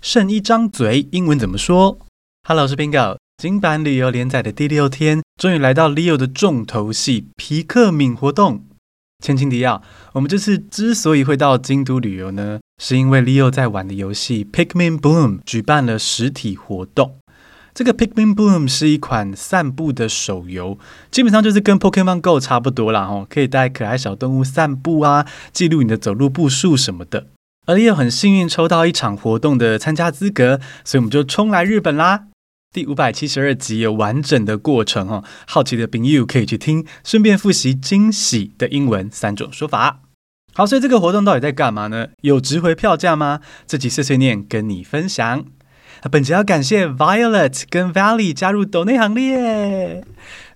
剩一张嘴，英文怎么说？Hello，我是 Bingo。金版旅游连载的第六天，终于来到 Leo 的重头戏——皮克敏活动。千情提要：我们这次之所以会到京都旅游呢，是因为 Leo 在玩的游戏 Pikmin Bloom 举办了实体活动。这个 Pikmin Bloom 是一款散步的手游，基本上就是跟 Pokemon Go 差不多啦，哦，可以带可爱小动物散步啊，记录你的走路步数什么的。而 Leo 很幸运抽到一场活动的参加资格，所以我们就冲来日本啦。第五百七十二集有完整的过程哦，好奇的朋友可以去听，顺便复习惊喜的英文三种说法。好，所以这个活动到底在干嘛呢？有值回票价吗？这集碎碎念跟你分享。本集要感谢 Violet 跟 Valley 加入抖内行列。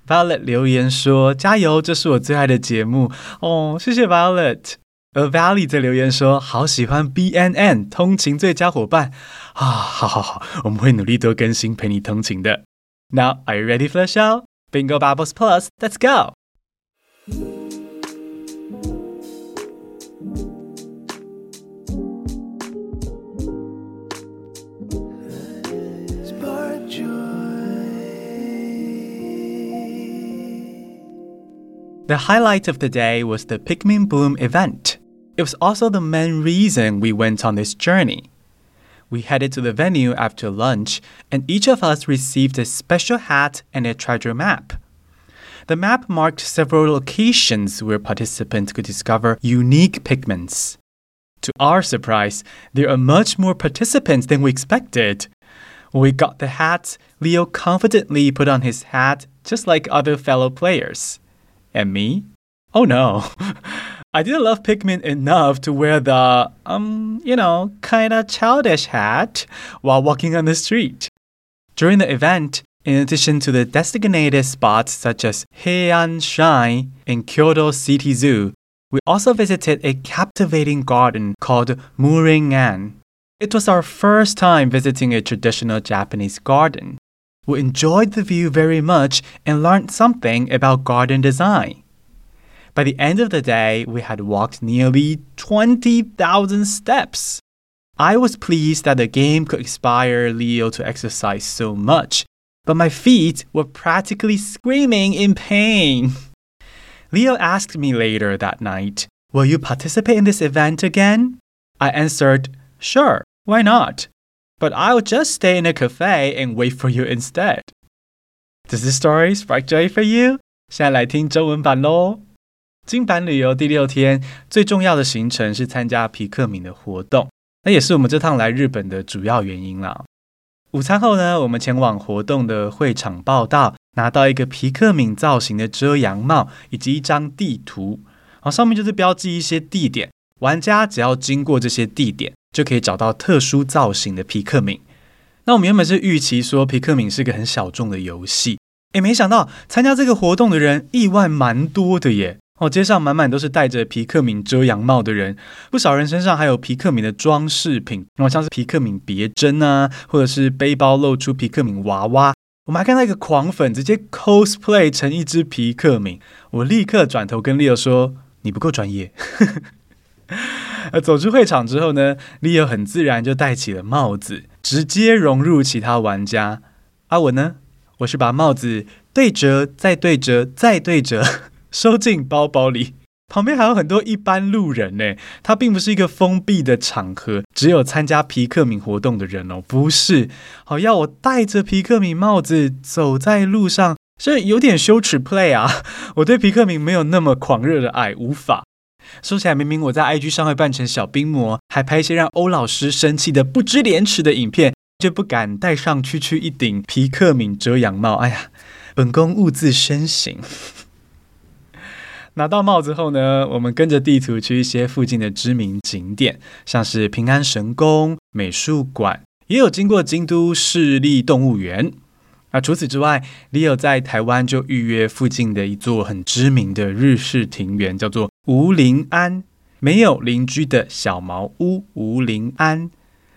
Violet 留言说：“加油，这是我最爱的节目哦。”谢谢 Violet。而 Valley 在留言说：“好喜欢 BNN 通勤最佳伙伴啊！”好好好，我们会努力多更新，陪你通勤的。Now are you ready for the show? Bingo Bubbles Plus, let's go! The highlight of the day was the Pikmin Bloom event. It was also the main reason we went on this journey. We headed to the venue after lunch, and each of us received a special hat and a treasure map. The map marked several locations where participants could discover unique pigments. To our surprise, there are much more participants than we expected. When we got the hats, Leo confidently put on his hat just like other fellow players. And me? Oh no. I didn't love Pikmin enough to wear the, um, you know, kinda childish hat while walking on the street. During the event, in addition to the designated spots such as Heian Shrine and Kyoto City Zoo, we also visited a captivating garden called Muringan. It was our first time visiting a traditional Japanese garden. We enjoyed the view very much and learned something about garden design. By the end of the day, we had walked nearly 20,000 steps. I was pleased that the game could inspire Leo to exercise so much, but my feet were practically screaming in pain. Leo asked me later that night, Will you participate in this event again? I answered, Sure, why not? But I'll just stay in a cafe and wait for you instead. Does this story spark joy for you? 现在来听中文版喽。 金版旅游第六天，最重要的行程是参加皮克敏的活动，那也是我们这趟来日本的主要原因了。午餐后呢，我们前往活动的会场报道，拿到一个皮克敏造型的遮阳帽以及一张地图，然后上面就是标记一些地点，玩家只要经过这些地点，就可以找到特殊造型的皮克敏。那我们原本是预期说皮克敏是个很小众的游戏，诶，没想到参加这个活动的人意外蛮多的耶。哦，街上满满都是戴着皮克敏遮阳帽的人，不少人身上还有皮克敏的装饰品，然后像是皮克敏别针啊，或者是背包露出皮克敏娃娃。我们还看到一个狂粉直接 cosplay 成一只皮克敏，我立刻转头跟 Leo 说：“你不够专业。”走出会场之后呢，Leo 很自然就戴起了帽子，直接融入其他玩家。而、啊、我呢，我是把帽子对折，再对折，再对折。收进包包里，旁边还有很多一般路人呢。它并不是一个封闭的场合，只有参加皮克敏活动的人哦，不是。好，要我戴着皮克敏帽子走在路上，是有点羞耻 play 啊。我对皮克敏没有那么狂热的爱，无法。说起来，明明我在 IG 上会扮成小冰魔，还拍一些让欧老师生气的不知廉耻的影片，就不敢戴上区区一顶皮克敏遮阳帽。哎呀，本宫兀自身形。拿到帽子后呢，我们跟着地图去一些附近的知名景点，像是平安神宫、美术馆，也有经过京都市立动物园。那除此之外，Leo 在台湾就预约附近的一座很知名的日式庭园，叫做吴林庵，没有邻居的小茅屋。吴林庵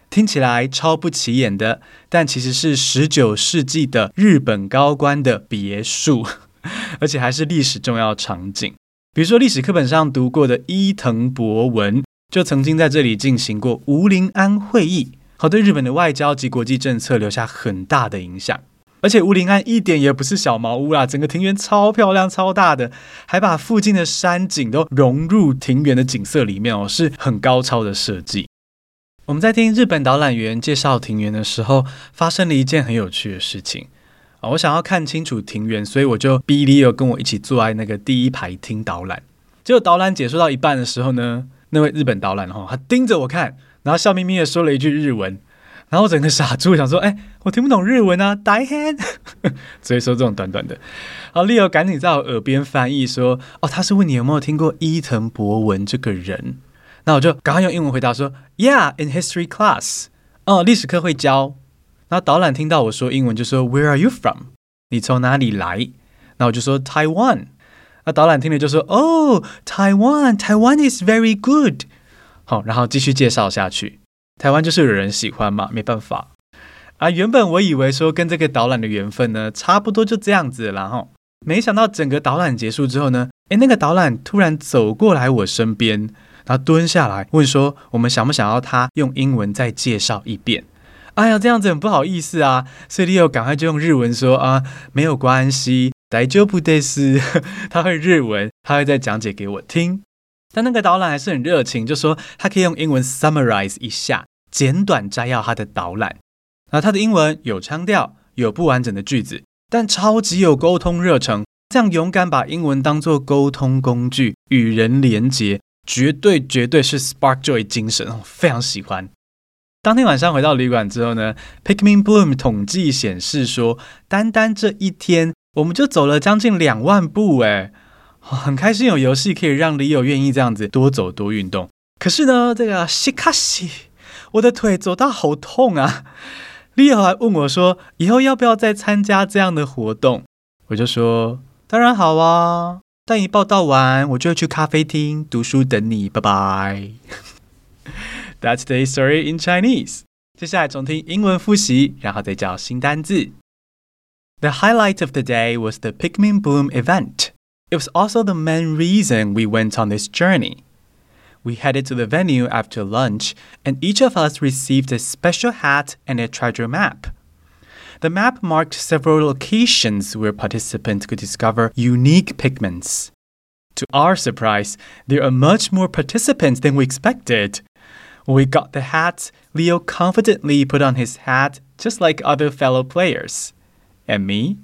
听起来超不起眼的，但其实是十九世纪的日本高官的别墅，而且还是历史重要场景。比如说，历史课本上读过的伊藤博文就曾经在这里进行过吴林庵会议。好，对日本的外交及国际政策留下很大的影响。而且吴林安一点也不是小茅屋啦，整个庭园超漂亮、超大的，还把附近的山景都融入庭园的景色里面哦，是很高超的设计。我们在听日本导览员介绍庭园的时候，发生了一件很有趣的事情我想要看清楚庭园，所以我就逼 Leo 跟我一起坐在那个第一排听导览。结果导览结束到一半的时候呢，那位日本导览哈，他盯着我看，然后笑眯眯的说了一句日文。然后我整个傻住，想说：“哎，我听不懂日文啊，，Die hand，。” 所以说这种短短的，然后 Leo 赶紧在我耳边翻译说：“哦，他是问你有没有听过伊藤博文这个人。”那我就赶快用英文回答说：“Yeah, in history class。”哦，历史课会教。然后导览听到我说英文，就说：“Where are you from？” 你从哪里来？那我就说：“Taiwan。”那导览听了就说：“哦，Taiwan, Taiwan is very good。”好，然后继续介绍下去。台湾就是有人喜欢嘛，没办法啊。原本我以为说跟这个导览的缘分呢，差不多就这样子，然后没想到整个导览结束之后呢，诶，那个导览突然走过来我身边，然后蹲下来问说，我们想不想要他用英文再介绍一遍？哎呀，这样子很不好意思啊，所以 Leo 赶快就用日文说啊，没有关系，大丈夫です。他会日文，他会再讲解给我听。但那个导览还是很热情，就说他可以用英文 summarize 一下，简短摘要他的导览。那他的英文有腔调，有不完整的句子，但超级有沟通热诚。这样勇敢把英文当作沟通工具，与人连结，绝对绝对是 spark joy 精神，非常喜欢。当天晚上回到旅馆之后呢，Pikmin Bloom 统计显示说，单单这一天我们就走了将近两万步，诶很开心有游戏可以让 Leo 愿意这样子多走多运动。可是呢，这个西卡西，我的腿走到好痛啊！Leo 还问我说：“以后要不要再参加这样的活动？”我就说：“当然好啊！但一报道完，我就要去咖啡厅读书等你。”拜拜。That's today's story in Chinese。接下来重听英文复习，然后再教新单字。The highlight of the day was the Pikmin Bloom event. It was also the main reason we went on this journey. We headed to the venue after lunch, and each of us received a special hat and a treasure map. The map marked several locations where participants could discover unique pigments. To our surprise, there are much more participants than we expected. When we got the hats, Leo confidently put on his hat just like other fellow players. And me?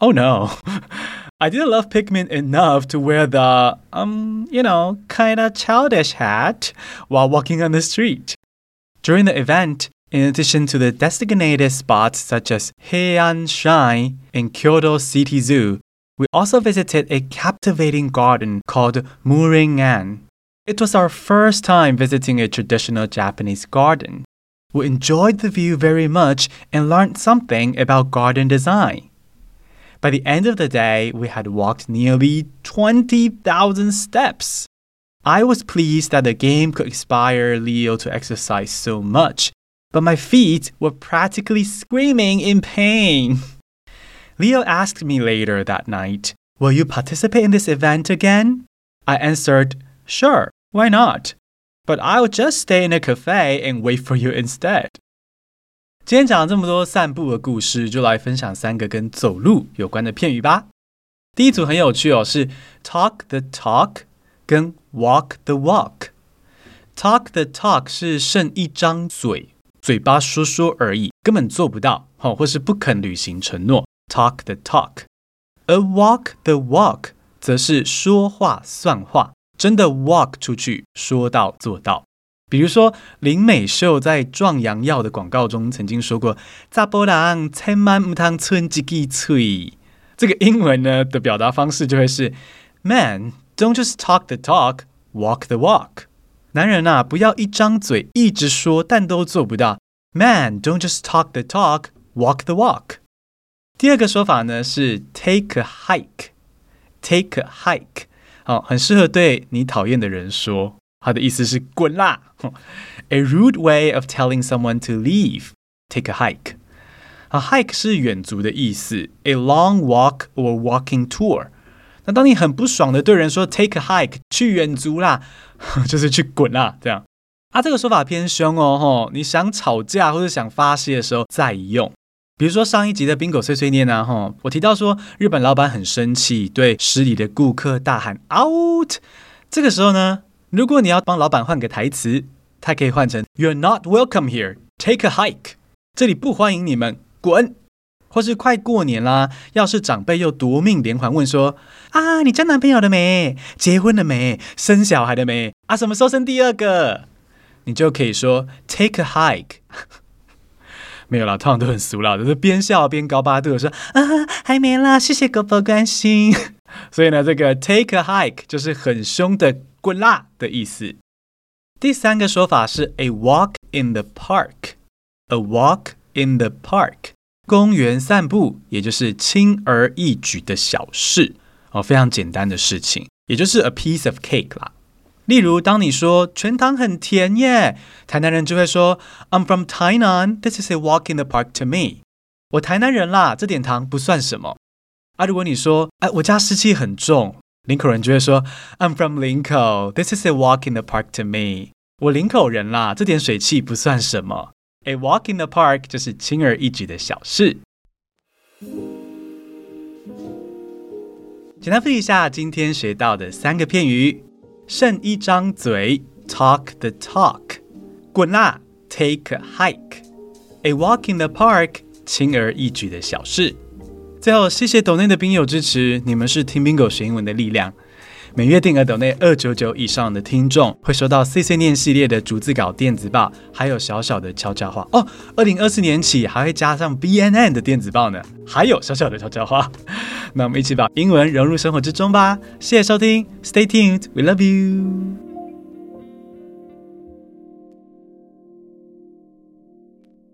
Oh no. I didn't love Pikmin enough to wear the, um, you know, kinda childish hat while walking on the street. During the event, in addition to the designated spots such as Heian Shrine and Kyoto City Zoo, we also visited a captivating garden called Muringan. It was our first time visiting a traditional Japanese garden. We enjoyed the view very much and learned something about garden design. By the end of the day, we had walked nearly 20,000 steps. I was pleased that the game could inspire Leo to exercise so much, but my feet were practically screaming in pain. Leo asked me later that night, Will you participate in this event again? I answered, Sure, why not? But I'll just stay in a cafe and wait for you instead. 今天讲了这么多散步的故事，就来分享三个跟走路有关的片语吧。第一组很有趣哦，是 talk the talk 跟 walk the walk。talk the talk 是剩一张嘴，嘴巴说说而已，根本做不到，好，或是不肯履行承诺。talk the talk，而 walk the walk 则是说话算话， 真的 walk 出去，说到做到。比如说，林美秀在壮阳药的广告中曾经说过：“查甫人千万唔通剩一支嘴。”这个英文呢的表达方式就会是：“Man, don't just talk the talk, walk the walk。”男人啊，不要一张嘴一直说，但都做不到。“Man, don't just talk the talk, walk the walk。”第二个说法呢是 “take a hike, take a hike。”好，很适合对你讨厌的人说。他的意思是滚啦，a rude way of telling someone to leave. Take a hike. 啊，hike 是远足的意思，a long walk or walking tour。那当你很不爽的对人说 take a hike，去远足啦，就是去滚啦，这样。啊，这个说法偏凶哦，吼！你想吵架或者想发泄的时候再用。比如说上一集的宾果碎碎念啊，吼，我提到说日本老板很生气，对失礼的顾客大喊 out。这个时候呢，如果你要帮老板换个台词，他可以换成 You're not welcome here. Take a hike. 这里不欢迎你们，滚。或是快过年啦，要是长辈又夺命连环问说啊，你交男朋友了没？结婚了没？生小孩了没？啊，什么时候生第二个？你就可以说 take a hike，没有啦，通常都很俗啦，就是边笑边高八度说啊，还没啦，谢谢各位关心。所以呢，这个 take a hike 就是很凶的滚啦的意思。第三个说法是 a walk in the park，a walk in the park，公园散步，也就是轻而易举的小事哦，非常简单的事情，也就是 a piece of cake 啦。例如，当你说全糖很甜耶，台南人就会说 I'm from Tainan, this is a walk in the park to me。我台南人啦，这点糖不算什么。啊，如果你说哎，我家湿气很重，林口人就会说 I'm from Lincou,，this is a walk in the park to me。我林口人啦，这点水汽不算什么。A walk in the park 就是轻而易举的小事。简单复习一下今天学到的三个片语。剩一张嘴，talk the talk；滚啦，take a hike；a walk in the park，轻而易举的小事。最后，谢谢抖内的兵友支持，你们是听 Bingo 学英文的力量。每月定额等内二九九以上的听众，会收到碎碎念系列的逐字稿电子报，还有小小的悄悄话哦。二零二四年起，还会加上 BNN 的电子报呢，还有小小的悄悄话。那我们一起把英文融入生活之中吧。谢谢收听，Stay tuned，We love you。